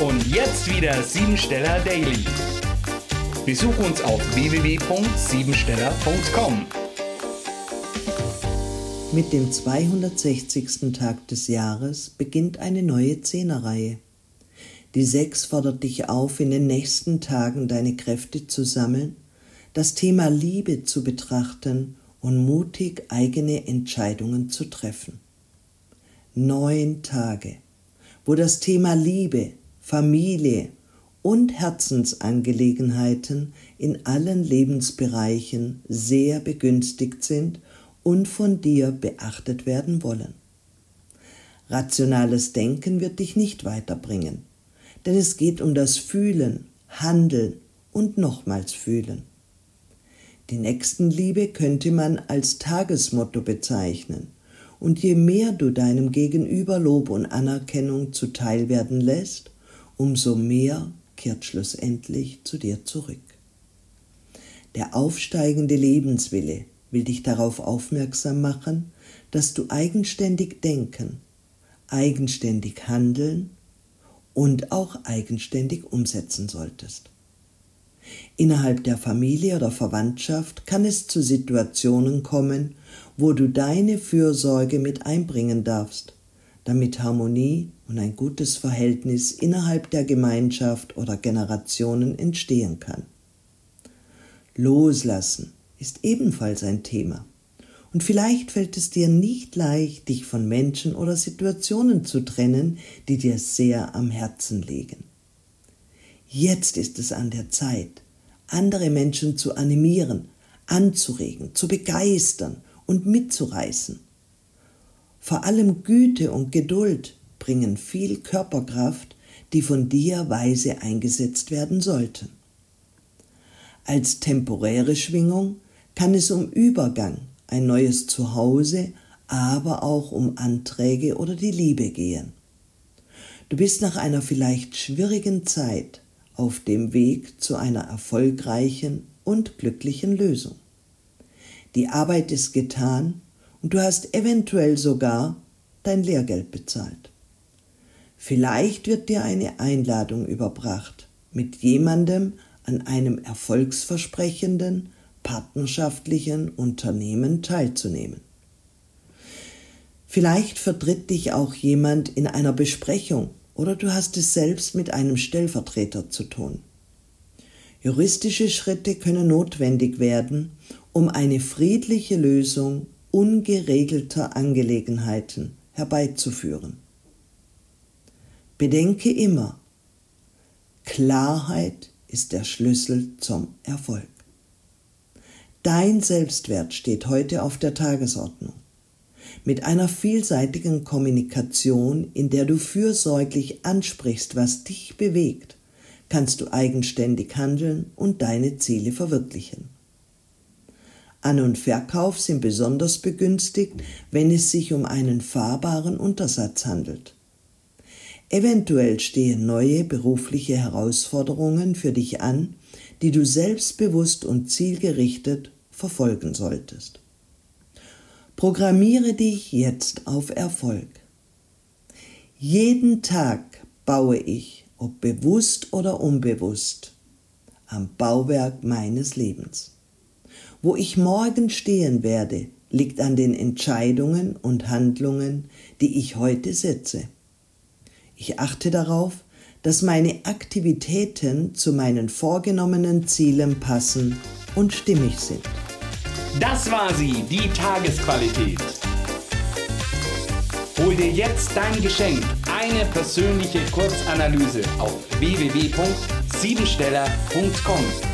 Und jetzt wieder Siebensteller Daily. Besuch uns auf www.siebensteller.com. Mit dem 260. Tag des Jahres beginnt eine neue Zehnerreihe. Die Sechs fordert dich auf, in den nächsten Tagen deine Kräfte zu sammeln, das Thema Liebe zu betrachten und mutig eigene Entscheidungen zu treffen. Neun Tage, wo das Thema Liebe, Familie und Herzensangelegenheiten in allen Lebensbereichen sehr begünstigt sind und von dir beachtet werden wollen. Rationales Denken wird dich nicht weiterbringen, denn es geht um das Fühlen, Handeln und nochmals Fühlen. Die Nächstenliebe könnte man als Tagesmotto bezeichnen, und je mehr du deinem Gegenüber Lob und Anerkennung zuteil werden lässt, umso mehr kehrt schlussendlich zu dir zurück. Der aufsteigende Lebenswille will dich darauf aufmerksam machen, dass du eigenständig denken, eigenständig handeln und auch eigenständig umsetzen solltest. Innerhalb der Familie oder Verwandtschaft kann es zu Situationen kommen, wo du deine Fürsorge mit einbringen darfst, damit Harmonie und ein gutes Verhältnis innerhalb der Gemeinschaft oder Generationen entstehen kann. Loslassen ist ebenfalls ein Thema. Und vielleicht fällt es dir nicht leicht, dich von Menschen oder Situationen zu trennen, die dir sehr am Herzen liegen. Jetzt ist es an der Zeit, andere Menschen zu animieren, anzuregen, zu begeistern und mitzureißen. Vor allem Güte und Geduld bringen viel Körperkraft, die von dir weise eingesetzt werden sollten. Als temporäre Schwingung kann es um Übergang, ein neues Zuhause, aber auch um Anträge oder die Liebe gehen. Du bist nach einer vielleicht schwierigen Zeit auf dem Weg zu einer erfolgreichen und glücklichen Lösung. Die Arbeit ist getan und du hast eventuell sogar dein Lehrgeld bezahlt. Vielleicht wird dir eine Einladung überbracht, mit jemandem an einem erfolgsversprechenden, partnerschaftlichen Unternehmen teilzunehmen. Vielleicht vertritt dich auch jemand in einer Besprechung oder du hast es selbst mit einem Stellvertreter zu tun. Juristische Schritte können notwendig werden, um eine friedliche Lösung ungeregelter Angelegenheiten herbeizuführen. Bedenke immer, Klarheit ist der Schlüssel zum Erfolg. Dein Selbstwert steht heute auf der Tagesordnung. Mit einer vielseitigen Kommunikation, in der du fürsorglich ansprichst, was dich bewegt, kannst du eigenständig handeln und deine Ziele verwirklichen. An- und Verkauf sind besonders begünstigt, wenn es sich um einen fahrbaren Untersatz handelt. Eventuell stehen neue berufliche Herausforderungen für dich an, die du selbstbewusst und zielgerichtet verfolgen solltest. Programmiere dich jetzt auf Erfolg. Jeden Tag baue ich, ob bewusst oder unbewusst, am Bauwerk meines Lebens. Wo ich morgen stehen werde, liegt an den Entscheidungen und Handlungen, die ich heute setze. Ich achte darauf, dass meine Aktivitäten zu meinen vorgenommenen Zielen passen und stimmig sind. Das war sie, die Tagesqualität. Hol dir jetzt dein Geschenk, eine persönliche Kurzanalyse auf www.siebensteller.com.